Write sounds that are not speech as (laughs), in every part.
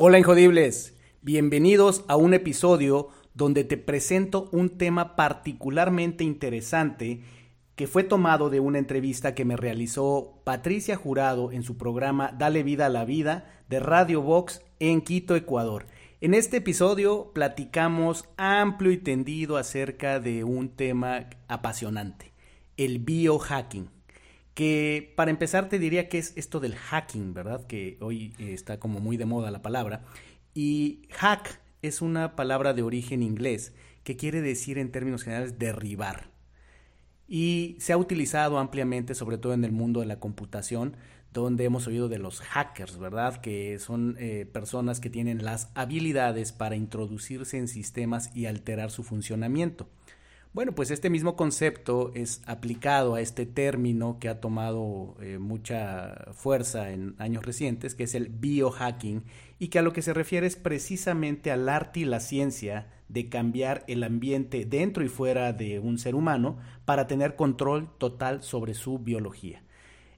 Hola Injodibles, bienvenidos a un episodio donde te presento un tema particularmente interesante que fue tomado de una entrevista que me realizó Patricia Jurado en su programa Dale vida a la vida de Radio Vox en Quito, Ecuador. En este episodio platicamos amplio y tendido acerca de un tema apasionante, el biohacking. Que para empezar te diría que es esto del hacking, ¿verdad? Que hoy eh, está como muy de moda la palabra. Y hack es una palabra de origen inglés que quiere decir en términos generales derribar. Y se ha utilizado ampliamente, sobre todo en el mundo de la computación, donde hemos oído de los hackers, ¿verdad? Que son eh, personas que tienen las habilidades para introducirse en sistemas y alterar su funcionamiento. Bueno, pues este mismo concepto es aplicado a este término que ha tomado eh, mucha fuerza en años recientes, que es el biohacking, y que a lo que se refiere es precisamente al arte y la ciencia de cambiar el ambiente dentro y fuera de un ser humano para tener control total sobre su biología.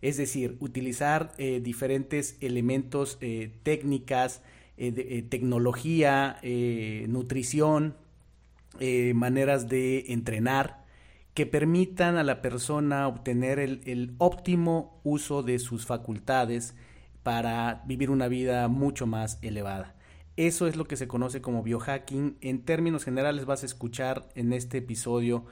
Es decir, utilizar eh, diferentes elementos, eh, técnicas, tecnología, nutrición, eh, maneras de entrenar que permitan a la persona obtener el, óptimo uso de sus facultades para vivir una vida mucho más elevada. Eso es lo que se conoce como biohacking. En términos generales vas a escuchar en este episodio,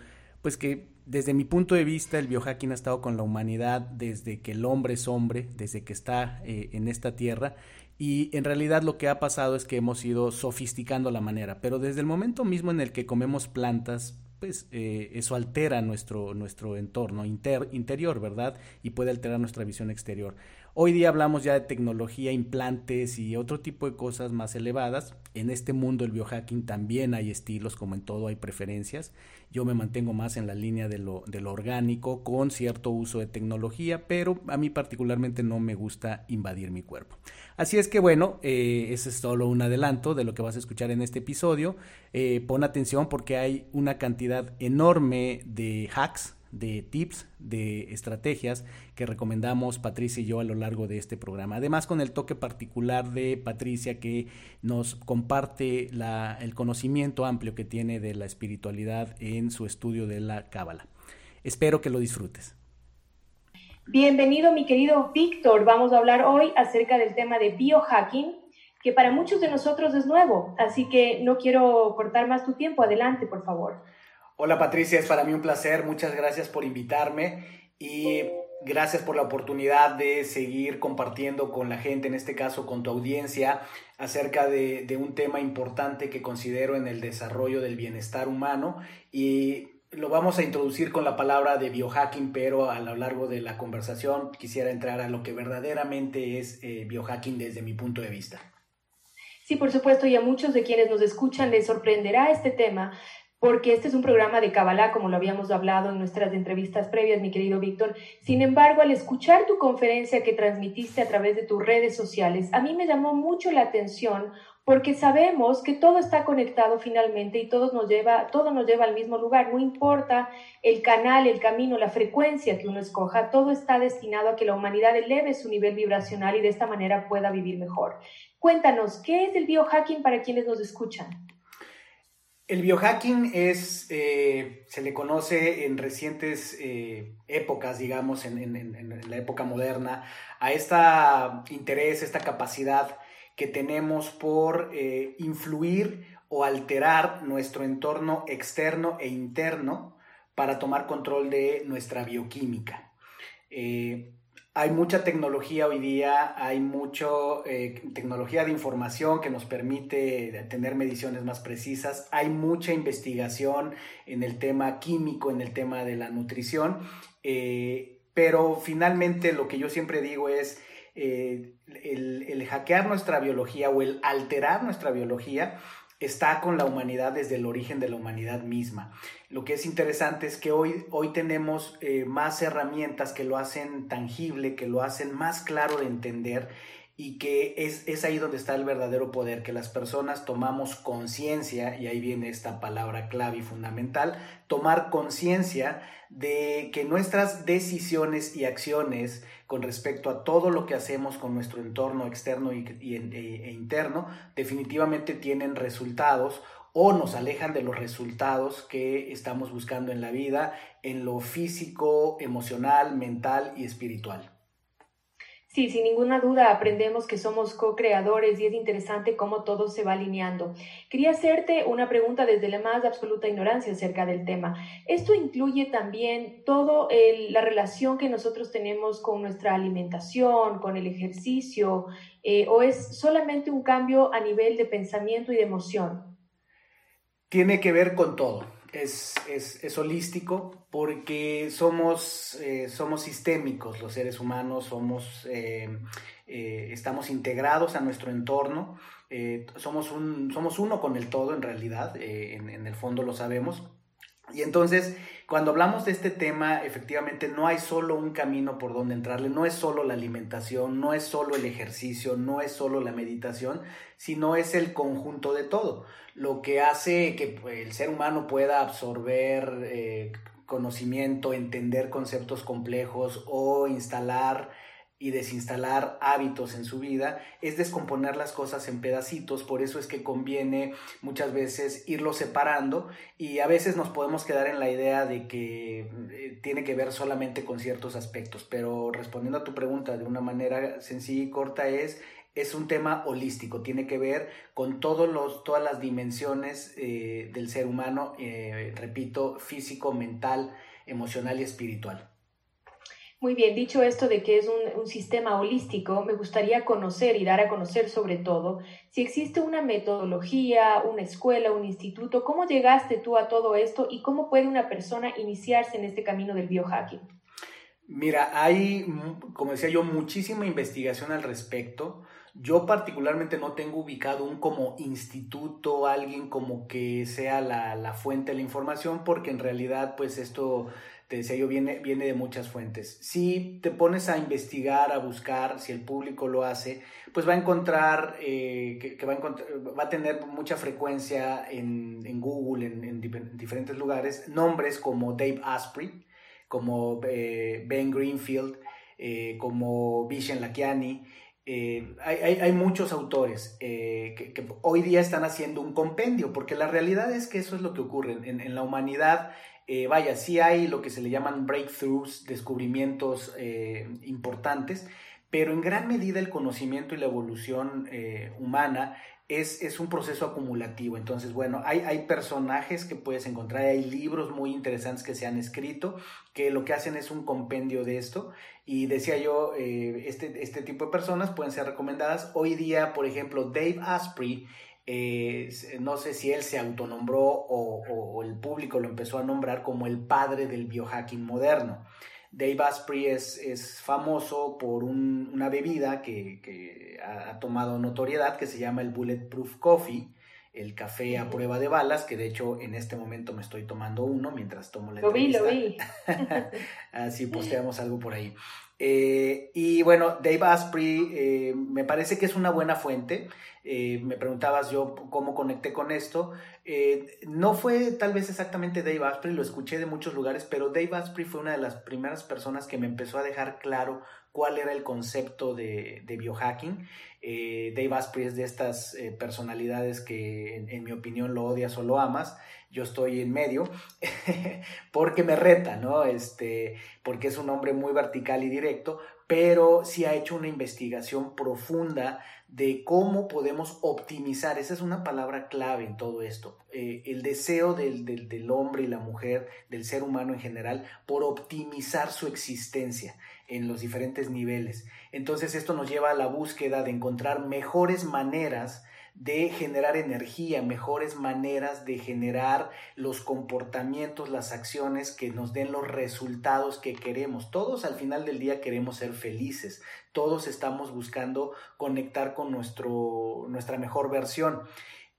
pues que desde mi punto de vista el biohacking ha estado con la humanidad desde que el hombre es hombre, desde que está eh, en esta tierra y en realidad lo que ha pasado es que hemos ido sofisticando la manera, pero desde el momento mismo en el que comemos plantas, pues eh, eso altera nuestro, nuestro entorno interior, ¿verdad? Y puede alterar nuestra visión exterior. Hoy día hablamos ya de tecnología, implantes y otro tipo de cosas más elevadas. En este mundo el biohacking también hay estilos, como en todo hay preferencias. Yo me mantengo más en la línea de lo, de lo orgánico, con cierto uso de tecnología, pero a mí particularmente no me gusta invadir mi cuerpo. Así es que bueno, eh, ese es solo un adelanto de lo que vas a escuchar en este episodio. Eh, pon atención porque hay una cantidad enorme de hacks, de tips, de estrategias que recomendamos Patricia y yo a lo largo de este programa. Además con el toque particular de Patricia que nos comparte el conocimiento amplio que tiene de la espiritualidad en su estudio de la Cábala. Espero que lo disfrutes. Bienvenido mi querido Víctor. Vamos a hablar hoy acerca del tema de biohacking, que para muchos de nosotros es nuevo, así que no quiero cortar más tu tiempo. Adelante, por favor. Hola Patricia, es para mí un placer. Muchas gracias por invitarme y gracias por la oportunidad de seguir compartiendo con la gente, en este caso con tu audiencia, acerca de, un tema importante que considero en el desarrollo del bienestar humano y lo vamos a introducir con la palabra de biohacking, pero a lo largo de la conversación quisiera entrar a lo que verdaderamente es eh, biohacking desde mi punto de vista. Sí, por supuesto, y a muchos de quienes nos escuchan les sorprenderá este tema, porque este es un programa de Kabbalah, como lo habíamos hablado en nuestras entrevistas previas, mi querido Víctor. Sin embargo, al escuchar tu conferencia que transmitiste a través de tus redes sociales, a mí me llamó mucho la atención porque sabemos que todo está conectado finalmente y todo nos lleva, todo nos lleva al mismo lugar, no importa el canal, el camino, la frecuencia que uno escoja, todo está destinado a que la humanidad eleve su nivel vibracional y de esta manera pueda vivir mejor. Cuéntanos, ¿qué es el biohacking para quienes nos escuchan? El biohacking es, eh, se le conoce en recientes eh, épocas, digamos, en, la época moderna, a este interés, esta capacidad que tenemos por eh, influir o alterar nuestro entorno externo e interno para tomar control de nuestra bioquímica. Hay mucha tecnología hoy día, hay mucha eh, tecnología de información que nos permite tener mediciones más precisas, hay mucha investigación en el tema químico, en el tema de la nutrición, pero finalmente lo que yo siempre digo es, eh, el, hackear nuestra biología o el alterar nuestra biología está con la humanidad desde el origen de la humanidad misma. Lo que es interesante es que hoy, hoy tenemos eh, más herramientas que lo hacen tangible, que lo hacen más claro de entender y que es, es, ahí donde está el verdadero poder, que las personas tomamos conciencia, y ahí viene esta palabra clave y fundamental, tomar conciencia de que nuestras decisiones y acciones con respecto a todo lo que hacemos con nuestro entorno externo y, e, e interno definitivamente tienen resultados o nos alejan de los resultados que estamos buscando en la vida, en lo físico, emocional, mental y espiritual. Sí, sin ninguna duda aprendemos que somos co-creadores y es interesante cómo todo se va alineando. Quería hacerte una pregunta desde la más absoluta ignorancia acerca del tema. ¿Esto incluye también toda la relación que nosotros tenemos con nuestra alimentación, con el ejercicio, eh, o es solamente un cambio a nivel de pensamiento y de emoción? Tiene que ver con todo es, es, holístico porque somos, eh, somos sistémicos los seres humanos, somos, eh, eh, estamos integrados a nuestro entorno, somos, un, somos uno con el todo en realidad, en, en el fondo lo sabemos. Y entonces, cuando hablamos de este tema, efectivamente no hay solo un camino por donde entrarle, no es solo la alimentación, no es solo el ejercicio, no es solo la meditación, sino es el conjunto de todo, lo que hace que pues, el ser humano pueda absorber eh, conocimiento, entender conceptos complejos o instalar y desinstalar hábitos en su vida es descomponer las cosas en pedacitos, por eso es que conviene muchas veces irlo separando. Y a veces nos podemos quedar en la idea de que eh, tiene que ver solamente con ciertos aspectos, pero respondiendo a tu pregunta de una manera sencilla y corta es es un tema holístico, tiene que ver con todos los, todas las dimensiones eh, del ser humano, eh, repito, físico, mental, emocional y espiritual. Muy bien, dicho esto de que es un, sistema holístico, me gustaría conocer y dar a conocer sobre todo si existe una metodología, una escuela, un instituto, ¿cómo llegaste tú a todo esto y cómo puede una persona iniciarse en este camino del biohacking? Mira, hay, como decía yo, muchísima investigación al respecto. Yo particularmente no tengo ubicado un como instituto, alguien como que sea la, la fuente de la información, porque en realidad pues esto te decía yo, viene, viene de muchas fuentes. Si te pones a investigar, a buscar, si el público lo hace, pues va a encontrar, eh, que, va, a va a tener mucha frecuencia en, en Google, en, en, diferentes lugares, nombres como Dave Asprey, como eh, Ben Greenfield, eh, como Vishen Lakiani. hay, hay, hay, muchos autores que, que, hoy día están haciendo un compendio, porque la realidad es que eso es lo que ocurre. En, en la humanidad eh, vaya, sí hay lo que se le llaman breakthroughs, descubrimientos eh, importantes, pero en gran medida el conocimiento y la evolución eh, humana es, es, un proceso acumulativo. Entonces, bueno, hay, hay, personajes que puedes encontrar, hay libros muy interesantes que se han escrito, que lo que hacen es un compendio de esto. Y decía yo, este, este tipo de personas pueden ser recomendadas. Hoy día, por ejemplo, Dave Asprey eh, no sé si él se autonombró o, el público lo empezó a nombrar como el padre del biohacking moderno. Dave Asprey es, famoso por una bebida que, ha, tomado notoriedad que se llama el Bulletproof Coffee, el café a prueba de balas, que de hecho en este momento me estoy tomando uno mientras tomo la lo Vi, lo vi. (laughs) Así posteamos algo por ahí. Eh, y bueno, Dave Asprey eh, me parece que es una buena fuente. Eh, me preguntabas yo cómo conecté con esto. no fue tal vez exactamente Dave Asprey, lo escuché de muchos lugares, pero Dave Asprey fue una de las primeras personas que me empezó a dejar claro cuál era el concepto de, biohacking. Dave Asprey es de estas personalidades que en, mi opinión lo odias o lo amas yo estoy en medio, (laughs) porque me reta, ¿no? Este, porque es un hombre muy vertical y directo, pero sí ha hecho una investigación profunda de cómo podemos optimizar, esa es una palabra clave en todo esto, eh, el deseo del, del, hombre y la mujer, del ser humano en general, por optimizar su existencia en los diferentes niveles. Entonces esto nos lleva a la búsqueda de encontrar mejores maneras de generar energía, mejores maneras de generar los comportamientos, las acciones que nos den los resultados que queremos. Todos al final del día queremos ser felices, todos estamos buscando conectar con nuestro, nuestra mejor versión.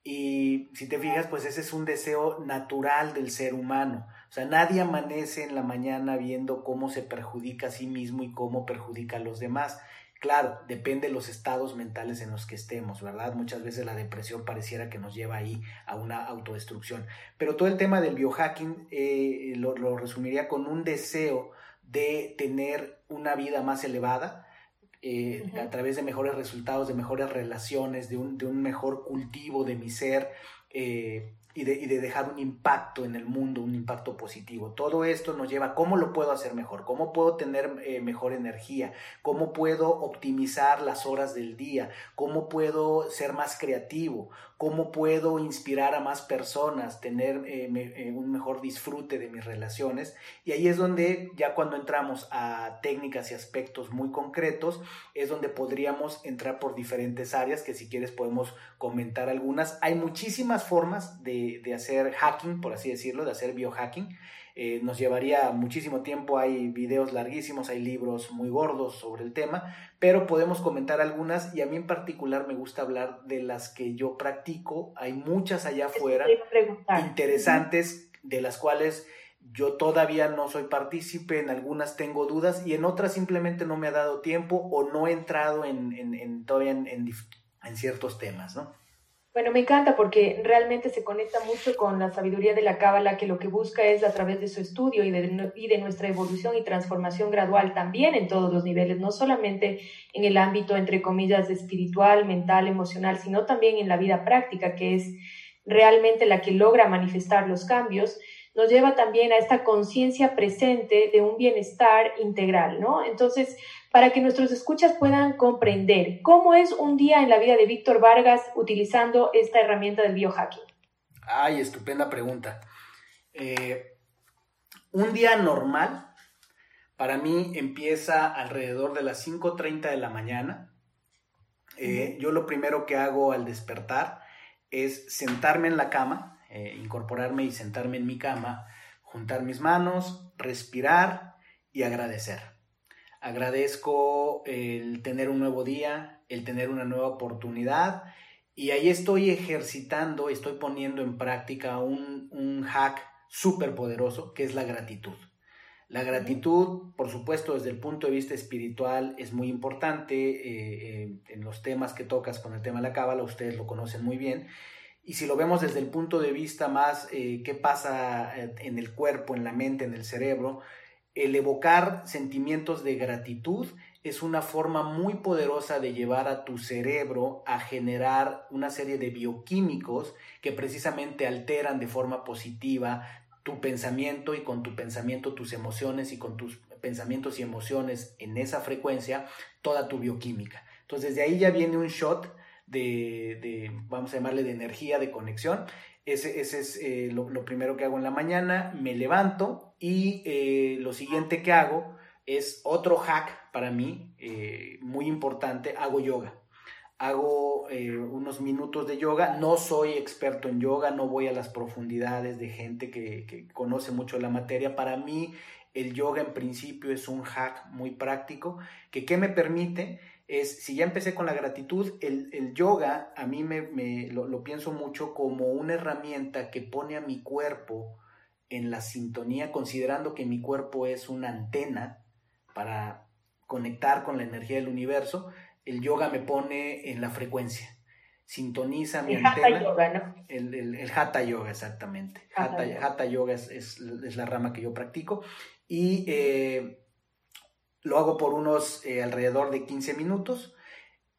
Y si te fijas, pues ese es un deseo natural del ser humano. O sea, nadie amanece en la mañana viendo cómo se perjudica a sí mismo y cómo perjudica a los demás. Claro, depende de los estados mentales en los que estemos, ¿verdad? Muchas veces la depresión pareciera que nos lleva ahí a una autodestrucción. Pero todo el tema del biohacking eh, lo, resumiría con un deseo de tener una vida más elevada, eh, a través de mejores resultados, de mejores relaciones, de un, de un mejor cultivo de mi ser, eh, y de, dejar un impacto en el mundo, un impacto positivo. Todo esto nos lleva a cómo lo puedo hacer mejor, cómo puedo tener eh, mejor energía, cómo puedo optimizar las horas del día, cómo puedo ser más creativo, cómo puedo inspirar a más personas, tener eh, eh, un mejor disfrute de mis relaciones. Y ahí es donde ya cuando entramos a técnicas y aspectos muy concretos, es donde podríamos entrar por diferentes áreas, que si quieres podemos comentar algunas. Hay muchísimas formas de, de hacer hacking, por así decirlo, de hacer biohacking. Eh, nos llevaría muchísimo tiempo, hay videos larguísimos, hay libros muy gordos sobre el tema, pero podemos comentar algunas y a mí en particular me gusta hablar de las que yo practico, hay muchas allá afuera interesantes de las cuales yo todavía no soy partícipe, en algunas tengo dudas y en otras simplemente no me ha dado tiempo o no he entrado en, en, todavía en, en ciertos temas, ¿no? Bueno, me encanta porque realmente se conecta mucho con la sabiduría de la Cábala, que lo que busca es a través de su estudio y de, y de nuestra evolución y transformación gradual también en todos los niveles, no solamente en el ámbito, entre comillas, espiritual, mental, emocional, sino también en la vida práctica, que es realmente la que logra manifestar los cambios nos lleva también a esta conciencia presente de un bienestar integral, ¿no? Entonces, para que nuestros escuchas puedan comprender cómo es un día en la vida de Víctor Vargas utilizando esta herramienta del biohacking. Ay, estupenda pregunta. Eh, un día normal para mí empieza alrededor de las 5.30 de la mañana. Eh, yo lo primero que hago al despertar es sentarme en la cama, eh, incorporarme y sentarme en mi cama, juntar mis manos, respirar y agradecer. Agradezco el tener un nuevo día, el tener una nueva oportunidad y ahí estoy ejercitando, estoy poniendo en práctica un, un hack súper poderoso que es la gratitud. La gratitud, por supuesto, desde el punto de vista espiritual es muy importante. Eh, eh, en los temas que tocas con el tema de la cábala, ustedes lo conocen muy bien. Y si lo vemos desde el punto de vista más, eh, qué pasa en el cuerpo, en la mente, en el cerebro, el evocar sentimientos de gratitud es una forma muy poderosa de llevar a tu cerebro a generar una serie de bioquímicos que precisamente alteran de forma positiva tu pensamiento y con tu pensamiento tus emociones y con tus pensamientos y emociones en esa frecuencia toda tu bioquímica. Entonces de ahí ya viene un shot de, vamos a llamarle, de energía, de conexión. Ese, es eh, lo, primero que hago en la mañana. Me levanto y eh, lo siguiente que hago es otro hack para mí, eh, muy importante, hago yoga. Hago unos minutos de yoga, no soy experto en yoga, no voy a las profundidades de gente que, que conoce mucho la materia. Para mí el yoga en principio es un hack muy práctico que ¿qué me permite? Es, si ya empecé con la gratitud, el, yoga a mí me, lo, pienso mucho como una herramienta que pone a mi cuerpo en la sintonía, considerando que mi cuerpo es una antena para conectar con la energía del universo, el yoga me pone en la frecuencia, sintoniza mi antena. Hatha yoga, ¿no? El, el, hatha yoga, exactamente. Hatha, yoga, es, la rama que yo practico. Y eh, lo hago por unos eh, alrededor de 15 minutos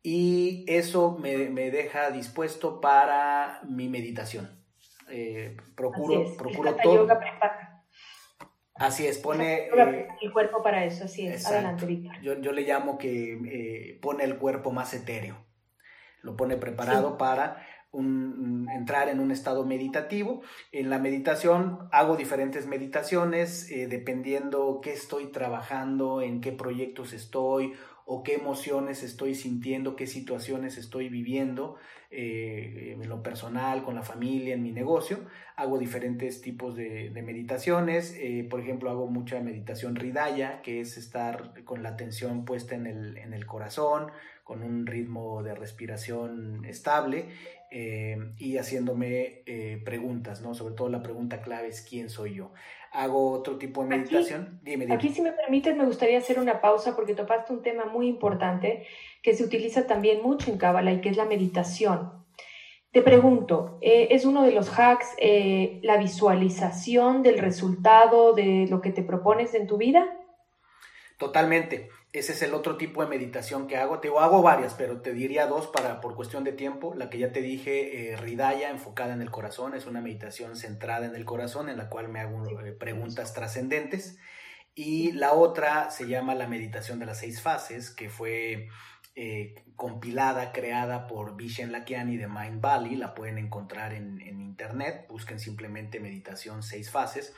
y eso me, deja dispuesto para mi meditación. Eh, procuro procuro todo. Así es, pone... Eh, el cuerpo para eso, así es. Adelante, Víctor. Yo, yo, le llamo que pone el cuerpo más etéreo. Lo pone preparado para entrar en un estado meditativo. En la meditación hago diferentes meditaciones eh, dependiendo qué estoy trabajando, en qué proyectos estoy o qué emociones estoy sintiendo, qué situaciones estoy viviendo eh, en lo personal, con la familia, en mi negocio. Hago diferentes tipos de, meditaciones. Eh, por ejemplo, hago mucha meditación ridaya, que es estar con la atención puesta en el, en el corazón, con un ritmo de respiración estable eh, y haciéndome preguntas, ¿no? Sobre todo la pregunta clave es ¿quién soy yo? Hago otro tipo de meditación. Aquí, dime, aquí si me permites, me gustaría hacer una pausa porque topaste un tema muy importante que se utiliza también mucho en Kabbalah y que es la meditación. Te pregunto, eh, ¿es uno de los hacks eh, la visualización del resultado de lo que te propones en tu vida? Totalmente. Ese es el otro tipo de meditación que hago. Te hago varias, pero te diría dos para por cuestión de tiempo. La que ya te dije, eh, Ridaya, enfocada en el corazón, es una meditación centrada en el corazón, en la cual me hago preguntas trascendentes. Y la otra se llama la meditación de las seis fases, que fue eh, compilada, creada por Vishen Lakiani de Mind Valley, la pueden encontrar en, internet, busquen simplemente meditación seis fases.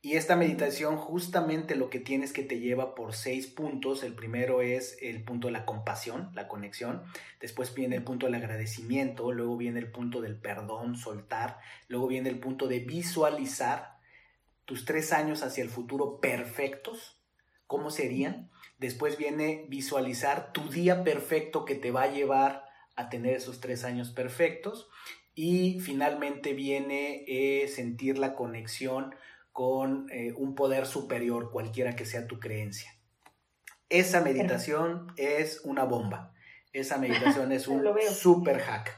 Y esta meditación justamente lo que tienes que te lleva por seis puntos. El primero es el punto de la compasión, la conexión. Después viene el punto del agradecimiento. Luego viene el punto del perdón, soltar. Luego viene el punto de visualizar tus tres años hacia el futuro perfectos. ¿Cómo serían? Después viene visualizar tu día perfecto que te va a llevar a tener esos tres años perfectos. Y finalmente viene eh, sentir la conexión con eh, un poder superior, cualquiera que sea tu creencia. Esa meditación es una bomba. Esa meditación es (laughs) un super hack.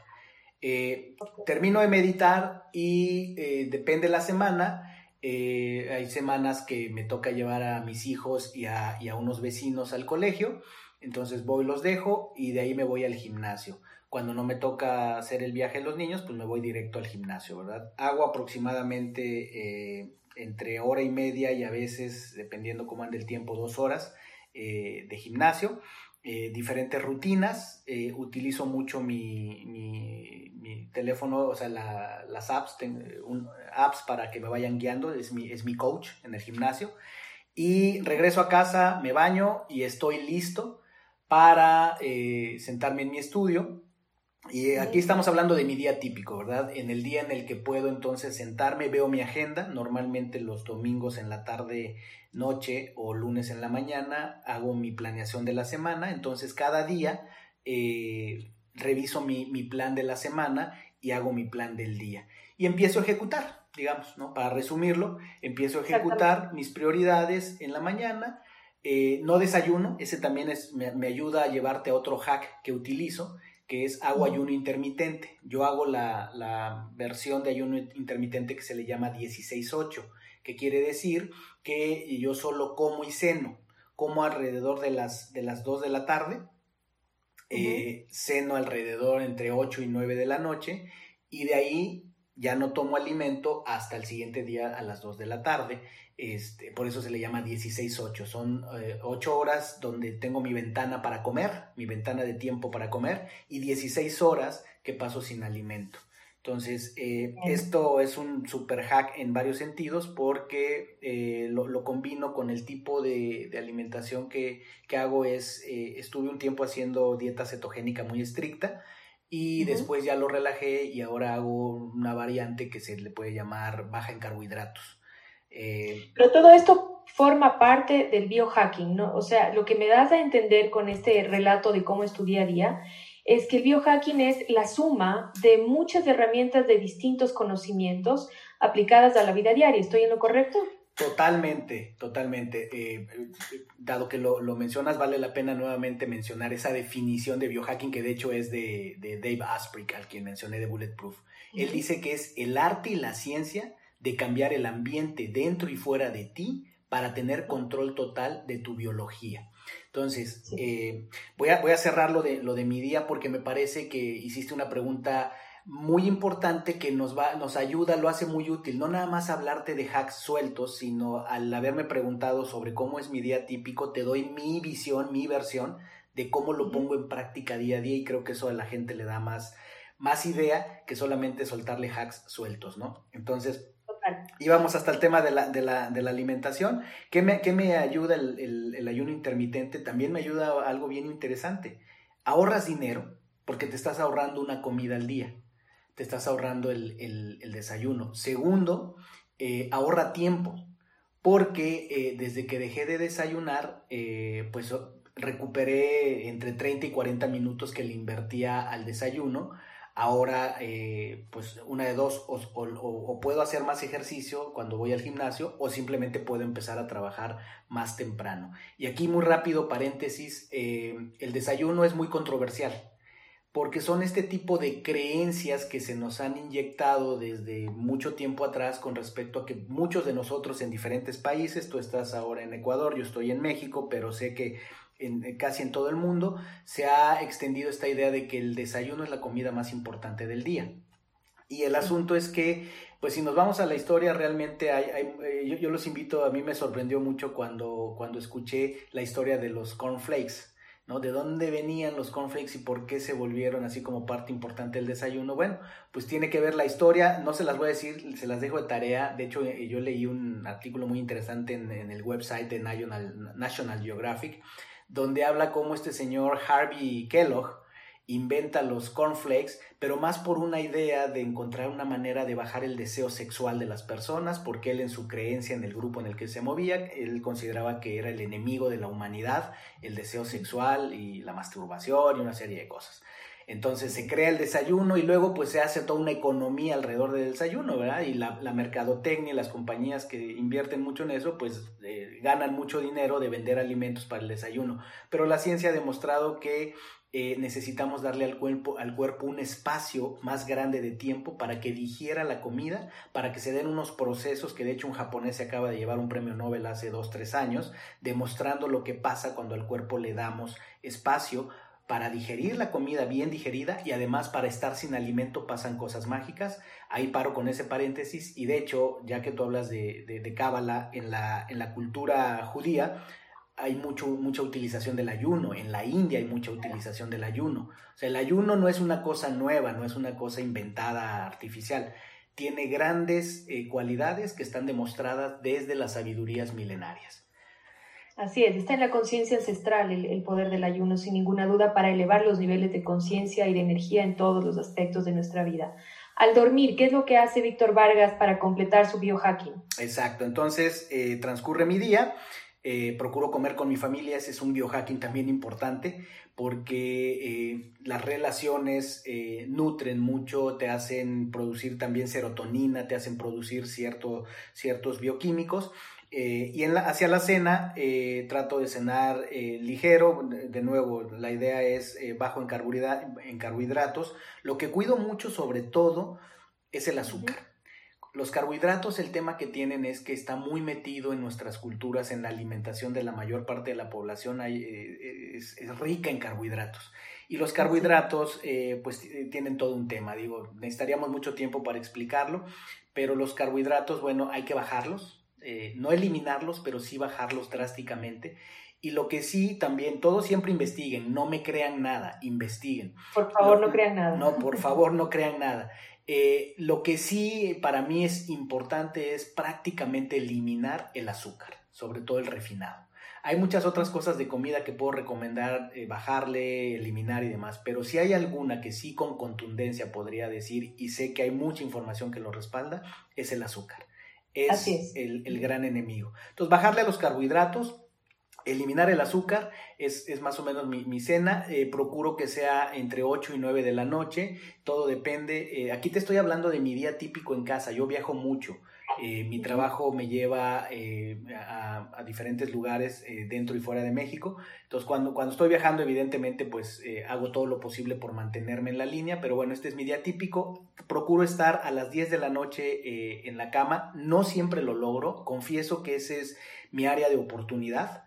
Eh, termino de meditar y depende de la semana, eh, hay semanas que me toca llevar a mis hijos y a, unos vecinos al colegio, entonces voy, los dejo y de ahí me voy al gimnasio. Cuando no me toca hacer el viaje de los niños, pues me voy directo al gimnasio, ¿verdad? Hago aproximadamente eh, entre hora y media y a veces, dependiendo cómo ande el tiempo, dos horas eh, de gimnasio. diferentes rutinas, utilizo mucho mi, teléfono, o sea, las apps, apps para que me vayan guiando, es mi, es mi coach en el gimnasio. Y regreso a casa, me baño y estoy listo para eh, sentarme en mi estudio. Y aquí estamos hablando de mi día típico, ¿verdad? En el día en el que puedo entonces sentarme, veo mi agenda, normalmente los domingos en la tarde, noche o lunes en la mañana, hago mi planeación de la semana, entonces cada día eh, reviso mi, plan de la semana y hago mi plan del día. Y empiezo a ejecutar, digamos, ¿no? Para resumirlo, empiezo a ejecutar mis prioridades en la mañana. Eh, no desayuno, ese también es, me, ayuda a llevarte a otro hack que utilizo, que es hago ayuno intermitente. Yo hago la, la versión de ayuno intermitente que se le llama 16-8, que quiere decir que yo solo como y ceno. Como alrededor de las, de las 2 de la tarde, eh, ceno alrededor entre 8 y 9 de la noche y de ahí ya no tomo alimento hasta el siguiente día a las 2 de la tarde. Este, por eso se le llama 16-8. Son 8 eh, horas donde tengo mi ventana para comer, mi ventana de tiempo para comer, y 16 horas que paso sin alimento. Entonces, eh, esto es un super hack en varios sentidos porque eh, lo, combino con el tipo de, alimentación que, hago. Es, eh, estuve un tiempo haciendo dieta cetogénica muy estricta y después ya lo relajé y ahora hago una variante que se le puede llamar baja en carbohidratos. Pero todo esto forma parte del biohacking, ¿no? O sea, lo que me das a entender con este relato de cómo es tu día a día es que el biohacking es la suma de muchas herramientas de distintos conocimientos aplicadas a la vida diaria. ¿Estoy en lo correcto? Totalmente, totalmente. Eh, dado que lo, mencionas, vale la pena nuevamente mencionar esa definición de biohacking que de hecho es de, Dave Asprey, al quien mencioné de Bulletproof. Él dice que es el arte y la ciencia de cambiar el ambiente dentro y fuera de ti para tener control total de tu biología. Entonces, eh, voy, a, voy a cerrar lo de, lo de mi día porque me parece que hiciste una pregunta muy importante que nos, va, nos ayuda, lo hace muy útil. No nada más hablarte de hacks sueltos, sino al haberme preguntado sobre cómo es mi día típico, te doy mi visión, mi versión de cómo lo pongo en práctica día a día y creo que eso a la gente le da más, más idea que solamente soltarle hacks sueltos, ¿no? Entonces, Y vamos hasta el tema de la, de la, de la alimentación. ¿Qué me, qué me ayuda el, el, ayuno intermitente? También me ayuda algo bien interesante. Ahorras dinero porque te estás ahorrando una comida al día. Te estás ahorrando el, desayuno. Segundo, eh, ahorra tiempo porque eh, desde que dejé de desayunar, eh, pues recuperé entre 30 y 40 minutos que le invertía al desayuno Ahora, pues una de dos, o, puedo hacer más ejercicio cuando voy al gimnasio o simplemente puedo empezar a trabajar más temprano. Y aquí muy rápido, paréntesis, el desayuno es muy controversial porque son este tipo de creencias que se nos han inyectado desde mucho tiempo atrás con respecto a que muchos de nosotros en diferentes países, tú estás ahora en Ecuador, yo estoy en México, pero sé que en, casi en todo el mundo, se ha extendido esta idea de que el desayuno es la comida más importante del día. Y el asunto es que, pues si nos vamos a la historia, realmente hay, eh, yo, los invito, a mí me sorprendió mucho cuando, cuando escuché la historia de los cornflakes, ¿no? ¿De dónde venían los cornflakes y por qué se volvieron así como parte importante del desayuno? Bueno, pues tiene que ver la historia, no se las voy a decir, se las dejo de tarea. De hecho, eh, yo leí un artículo muy interesante en, el website de National, National Geographic donde habla cómo este señor Harvey Kellogg inventa los cornflakes, pero más por una idea de encontrar una manera de bajar el deseo sexual de las personas, porque él en su creencia en el grupo en el que se movía, él consideraba que era el enemigo de la humanidad, el deseo sexual y la masturbación y una serie de cosas. Entonces se crea el desayuno y luego pues se hace toda una economía alrededor del desayuno, ¿verdad? Y la, mercadotecnia y las compañías que invierten mucho en eso pues eh, ganan mucho dinero de vender alimentos para el desayuno. Pero la ciencia ha demostrado que eh, necesitamos darle al cuerpo, al cuerpo un espacio más grande de tiempo para que digiera la comida, para que se den unos procesos que de hecho un japonés se acaba de llevar un premio Nobel hace dos, tres años, demostrando lo que pasa cuando al cuerpo le damos espacio para digerir la comida bien digerida y además para estar sin alimento pasan cosas mágicas. Ahí paro con ese paréntesis y de hecho, ya que tú hablas de, de, Cábala, en la, en la cultura judía hay mucho, mucha utilización del ayuno, en la India hay mucha utilización del ayuno. O sea, el ayuno no es una cosa nueva, no es una cosa inventada artificial. Tiene grandes eh, cualidades que están demostradas desde las sabidurías milenarias. Así es, está en la conciencia ancestral el, poder del ayuno, sin ninguna duda, para elevar los niveles de conciencia y de energía en todos los aspectos de nuestra vida. Al dormir, ¿qué es lo que hace Víctor Vargas para completar su biohacking? Exacto, entonces eh, transcurre mi día, eh, procuro comer con mi familia, ese es un biohacking también importante porque eh, las relaciones nutren mucho, te hacen producir también serotonina, te hacen producir cierto, ciertos bioquímicos eh, y en hacia la cena eh, trato de cenar eh, ligero, de, nuevo la idea es bajo en, carbohidratos. Lo que cuido mucho sobre todo es el azúcar. Los carbohidratos, el tema que tienen es que está muy metido en nuestras culturas, en la alimentación de la mayor parte de la población, es, es, rica en carbohidratos. Y los carbohidratos, pues tienen todo un tema, digo, necesitaríamos mucho tiempo para explicarlo, pero los carbohidratos, bueno, hay que bajarlos, eh, no eliminarlos, pero sí bajarlos drásticamente. Y lo que sí, también, todos siempre investiguen, no me crean nada, investiguen. Por favor, no, crean nada. No, por favor, no crean nada. Eh, lo que sí para mí es importante es prácticamente eliminar el azúcar, sobre todo el refinado. Hay muchas otras cosas de comida que puedo recomendar eh, bajarle, eliminar y demás, pero si hay alguna que sí con contundencia podría decir, y sé que hay mucha información que lo respalda, es el azúcar es, El, gran enemigo. Entonces, bajarle a los carbohidratos, eliminar el azúcar es, más o menos mi, cena. Eh, procuro que sea entre 8 y 9 de la noche. Todo depende. Eh, aquí te estoy hablando de mi día típico en casa. Yo viajo mucho. Eh, mi trabajo me lleva eh, a, diferentes lugares dentro y fuera de México. Entonces, cuando, cuando estoy viajando, evidentemente, pues hago todo lo posible por mantenerme en la línea. Pero bueno, este es mi día típico. Procuro estar a las 10 de la noche en la cama. No siempre lo logro. Confieso que ese es mi área de oportunidad.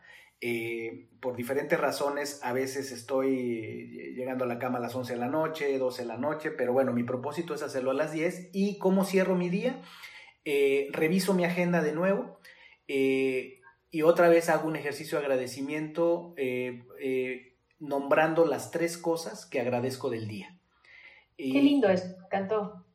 Por diferentes razones, a veces estoy llegando a la cama a las 11 de la noche, 12 de la noche, pero bueno, mi propósito es hacerlo a las 10. ¿Y cómo cierro mi día? Eh, reviso mi agenda de nuevo eh, y otra vez hago un ejercicio de agradecimiento eh, nombrando las tres cosas que agradezco del día. Qué lindo es, cantó.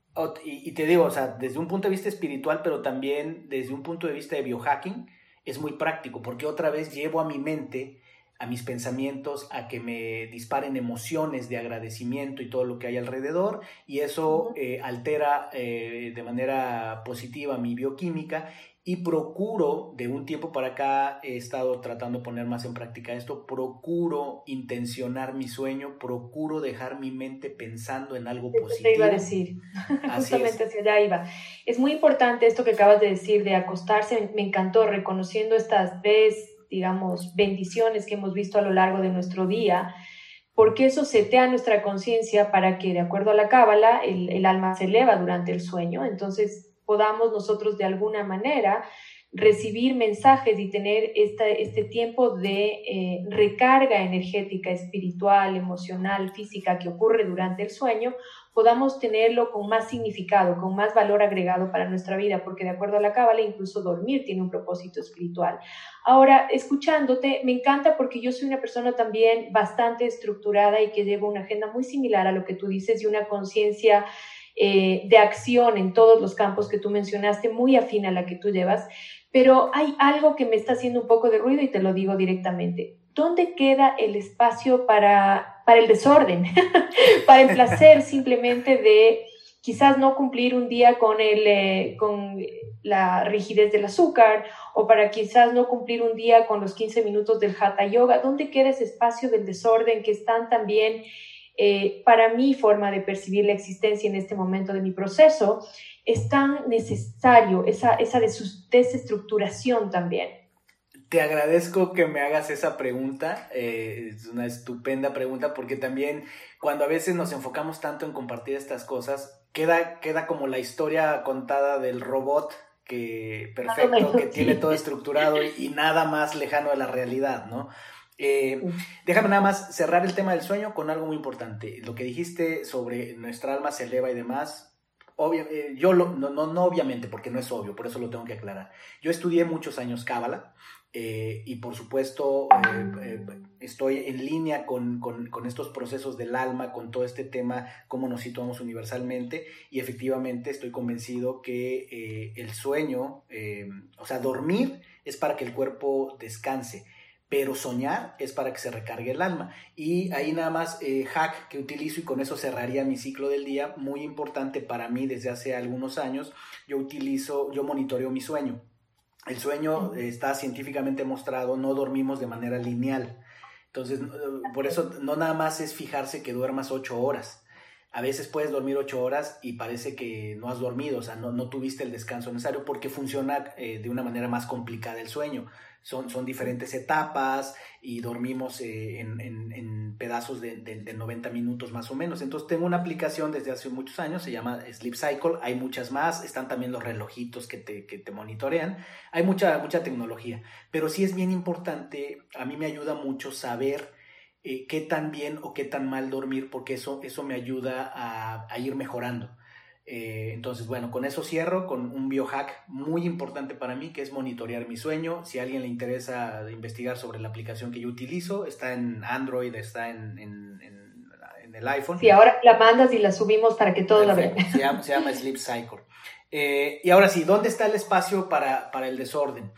y, te digo, o sea, desde un punto de vista espiritual, pero también desde un punto de vista de biohacking, es muy práctico, porque otra vez llevo a mi mente, a mis pensamientos, a que me disparen emociones de agradecimiento y todo lo que hay alrededor, y eso eh, altera eh, de manera positiva mi bioquímica y procuro, de un tiempo para acá he estado tratando de poner más en práctica esto, procuro intencionar mi sueño, procuro dejar mi mente pensando en algo positivo. Te iba a decir, justamente hacia allá iba. Es muy importante esto que acabas de decir, de acostarse, me encantó reconociendo estas tres, digamos, bendiciones que hemos visto a lo largo de nuestro día, porque eso setea nuestra conciencia para que, de acuerdo a la cábala, el, el alma se eleva durante el sueño. Entonces, podamos nosotros de alguna manera recibir mensajes y tener este tiempo de eh, recarga energética, espiritual, emocional, física que ocurre durante el sueño, podamos tenerlo con más significado, con más valor agregado para nuestra vida, porque de acuerdo a la cábala, incluso dormir tiene un propósito espiritual. Ahora, escuchándote, me encanta porque yo soy una persona también bastante estructurada y que llevo una agenda muy similar a lo que tú dices y una conciencia eh, de acción en todos los campos que tú mencionaste, muy afín a la que tú llevas, pero hay algo que me está haciendo un poco de ruido y te lo digo directamente. ¿Dónde queda el espacio para, para el desorden? (laughs) para el placer (laughs) simplemente de quizás no cumplir un día con, el, eh, con la rigidez del azúcar o para quizás no cumplir un día con los 15 minutos del hatha yoga. ¿Dónde queda ese espacio del desorden que están también eh, para mi forma de percibir la existencia en este momento de mi proceso, es tan necesario esa, esa desestructuración también. Te agradezco que me hagas esa pregunta, eh, es una estupenda pregunta porque también cuando a veces nos enfocamos tanto en compartir estas cosas, queda, queda como la historia contada del robot que perfecto, que tiene todo estructurado y nada más lejano de la realidad, ¿no? Eh, déjame nada más cerrar el tema del sueño con algo muy importante. Lo que dijiste sobre nuestra alma se eleva y demás. Eh, yo no, no, obviamente, porque no es obvio, por eso lo tengo que aclarar. Yo estudié muchos años Cábala eh, y por supuesto estoy en línea con, con, estos procesos del alma, con todo este tema, cómo nos situamos universalmente y efectivamente estoy convencido que el sueño, o sea, dormir es para que el cuerpo descanse pero soñar es para que se recargue el alma. Y ahí nada más eh, hack que utilizo y con eso cerraría mi ciclo del día, muy importante para mí desde hace algunos años, yo utilizo, yo monitoreo mi sueño. El sueño está científicamente mostrado, no dormimos de manera lineal. Entonces, por eso no nada más es fijarse que duermas ocho horas. A veces puedes dormir ocho horas y parece que no has dormido, o sea, no, no tuviste el descanso necesario porque funciona eh, de una manera más complicada el sueño son, son diferentes etapas y dormimos eh, en, en, pedazos de, de, 90 minutos más o menos. Entonces tengo una aplicación desde hace muchos años, se llama Sleep Cycle, hay muchas más, están también los relojitos que te, que te monitorean, hay mucha, mucha tecnología, pero sí es bien importante, a mí me ayuda mucho saber eh, qué tan bien o qué tan mal dormir, porque eso, eso me ayuda a, a ir mejorando. Eh, entonces, bueno, con eso cierro con un biohack muy importante para mí, que es monitorear mi sueño. Si a alguien le interesa investigar sobre la aplicación que yo utilizo, está en Android, está en, el iPhone. Sí, ahora la mandas y la subimos para que todos la vean. Se llama, Sleep Cycle. Eh, y ahora sí, ¿dónde está el espacio para, el desorden?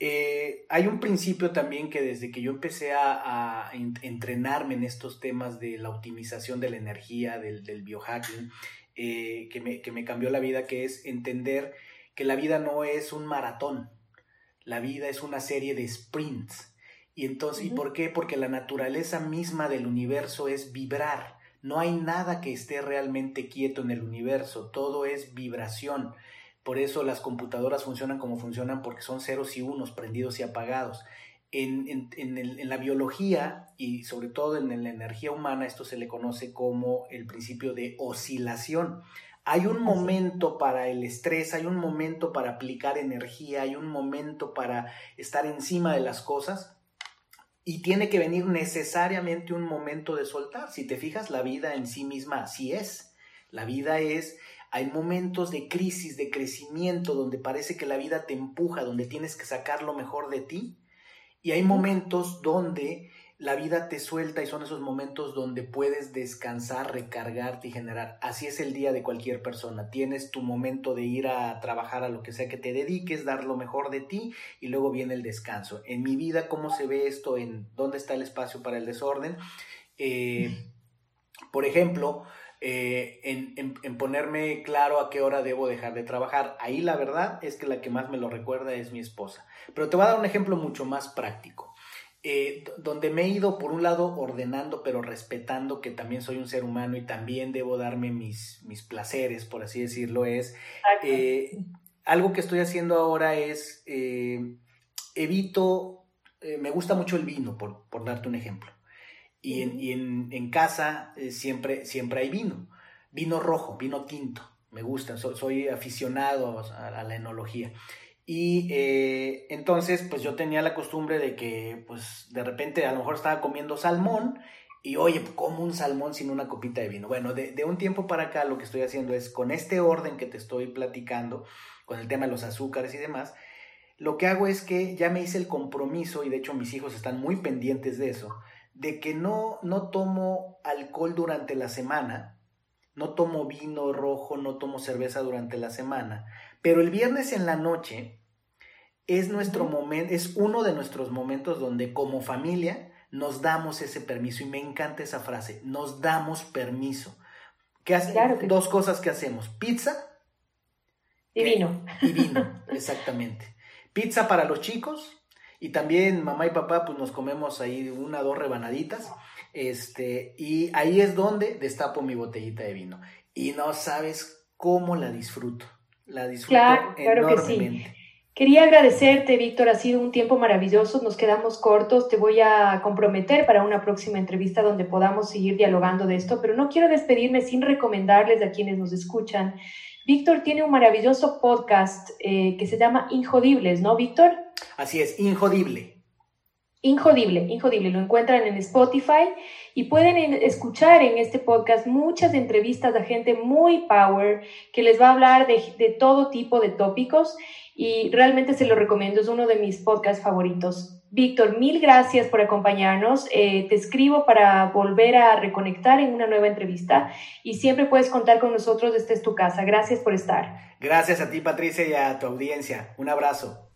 Eh, hay un principio también que desde que yo empecé a, entrenarme en estos temas de la optimización de la energía, del, del biohacking, eh, que, me, que me cambió la vida, que es entender que la vida no es un maratón, la vida es una serie de sprints. Y entonces, ¿y por qué? Porque la naturaleza misma del universo es vibrar. No hay nada que esté realmente quieto en el universo, todo es vibración. Por eso las computadoras funcionan como funcionan porque son ceros y unos, prendidos y apagados en, la biología y sobre todo en la energía humana, esto se le conoce como el principio de oscilación. Hay un momento para el estrés, hay un momento para aplicar energía, hay un momento para estar encima de las cosas y tiene que venir necesariamente un momento de soltar. Si te fijas, la vida en sí misma así es. La vida es, hay momentos de crisis, de crecimiento, donde parece que la vida te empuja, donde tienes que sacar lo mejor de ti y hay momentos donde la vida te suelta y son esos momentos donde puedes descansar, recargarte y generar. Así es el día de cualquier persona. Tienes tu momento de ir a trabajar a lo que sea que te dediques, dar lo mejor de ti y luego viene el descanso. En mi vida, ¿cómo se ve esto? ¿En dónde está el espacio para el desorden? Eh, por ejemplo, eh, en, en, ponerme claro a qué hora debo dejar de trabajar. Ahí la verdad es que la que más me lo recuerda es mi esposa. Pero te voy a dar un ejemplo mucho más práctico. Eh, donde me he ido por un lado ordenando pero respetando que también soy un ser humano y también debo darme mis, mis placeres, por así decirlo, es eh, algo que estoy haciendo ahora es evito, me gusta mucho el vino, por, por darte un ejemplo, y en, y en, en casa siempre, siempre hay vino, vino rojo, vino tinto, me gusta, soy aficionado a la enología. Y eh, entonces, pues yo tenía la costumbre de que, pues de repente a lo mejor estaba comiendo salmón y oye, como un salmón sin una copita de vino. Bueno, de, de, un tiempo para acá lo que estoy haciendo es con este orden que te estoy platicando, con el tema de los azúcares y demás, lo que hago es que ya me hice el compromiso, y de hecho mis hijos están muy pendientes de eso, de que no, no tomo alcohol durante la semana, no tomo vino rojo, no tomo cerveza durante la semana, pero el viernes en la noche es nuestro momento, es uno de nuestros momentos donde como familia nos damos ese permiso y me encanta esa frase, nos damos permiso. ¿Qué hace? Dos cosas que hacemos, pizza y vino. Y vino, exactamente. Pizza para los chicos y también mamá y papá pues nos comemos ahí una dos rebanaditas. Este, y ahí es donde destapo mi botellita de vino y no sabes cómo la disfruto. La disfruto claro, claro Que sí. Quería agradecerte, Víctor, ha sido un tiempo maravilloso, nos quedamos cortos, te voy a comprometer para una próxima entrevista donde podamos seguir dialogando de esto, pero no quiero despedirme sin recomendarles a quienes nos escuchan. Víctor tiene un maravilloso podcast eh, que se llama Injodibles, ¿no, Víctor? Así es, Injodible. Injodible, Injodible. Lo encuentran en Spotify y pueden escuchar en este podcast muchas entrevistas de gente muy power que les va a hablar de, todo tipo de tópicos y realmente se lo recomiendo. Es uno de mis podcasts favoritos. Víctor, mil gracias por acompañarnos. Eh, te escribo para volver a reconectar en una nueva entrevista y siempre puedes contar con nosotros. Esta es tu casa. Gracias por estar. Gracias a ti, Patricia, y a tu audiencia. Un abrazo.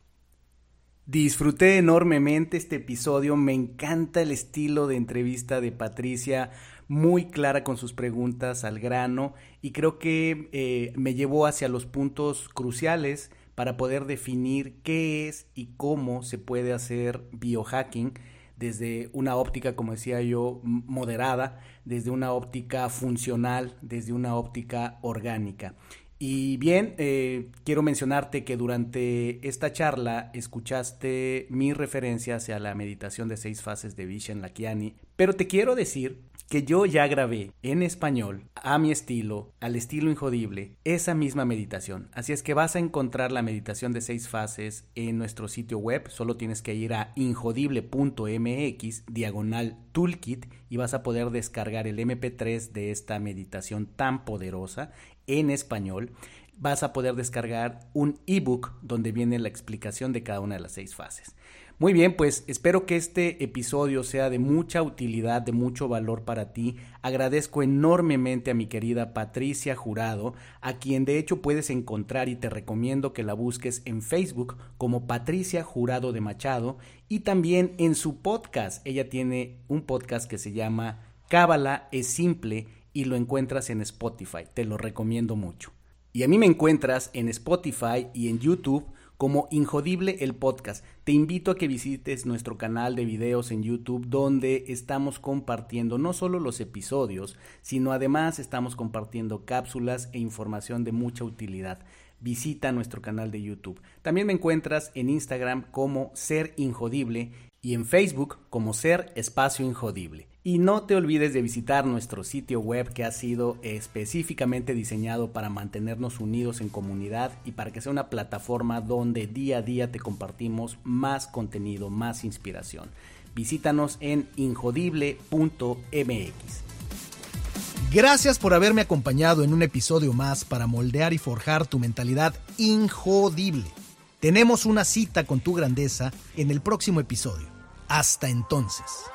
Disfruté enormemente este episodio, me encanta el estilo de entrevista de Patricia, muy clara con sus preguntas al grano y creo que eh, me llevó hacia los puntos cruciales para poder definir qué es y cómo se puede hacer biohacking desde una óptica, como decía yo, moderada, desde una óptica funcional, desde una óptica orgánica. Y bien, eh, quiero mencionarte que durante esta charla escuchaste mi referencia hacia la meditación de seis fases de Vishen Lakiani, pero te quiero decir que yo ya grabé en español, a mi estilo, al estilo injodible, esa misma meditación. Así es que vas a encontrar la meditación de seis fases en nuestro sitio web. Solo tienes que ir a injodible.mx, diagonal toolkit, y vas a poder descargar el MP3 de esta meditación tan poderosa en español, vas a poder descargar un ebook donde viene la explicación de cada una de las seis fases. Muy bien, pues espero que este episodio sea de mucha utilidad, de mucho valor para ti. Agradezco enormemente a mi querida Patricia Jurado, a quien de hecho puedes encontrar y te recomiendo que la busques en Facebook como Patricia Jurado de Machado y también en su podcast. Ella tiene un podcast que se llama Cábala es simple y lo encuentras en Spotify. Te lo recomiendo mucho. Y a mí me encuentras en Spotify y en YouTube como Injodible el Podcast. Te invito a que visites nuestro canal de videos en YouTube donde estamos compartiendo no solo los episodios, sino además estamos compartiendo cápsulas e información de mucha utilidad. Visita nuestro canal de YouTube. También me encuentras en Instagram como Ser Injodible y en Facebook como Ser Espacio Injodible. Y no te olvides de visitar nuestro sitio web que ha sido específicamente diseñado para mantenernos unidos en comunidad y para que sea una plataforma donde día a día te compartimos más contenido, más inspiración. Visítanos en injodible.mx. Gracias por haberme acompañado en un episodio más para moldear y forjar tu mentalidad injodible. Tenemos una cita con tu grandeza en el próximo episodio. Hasta entonces.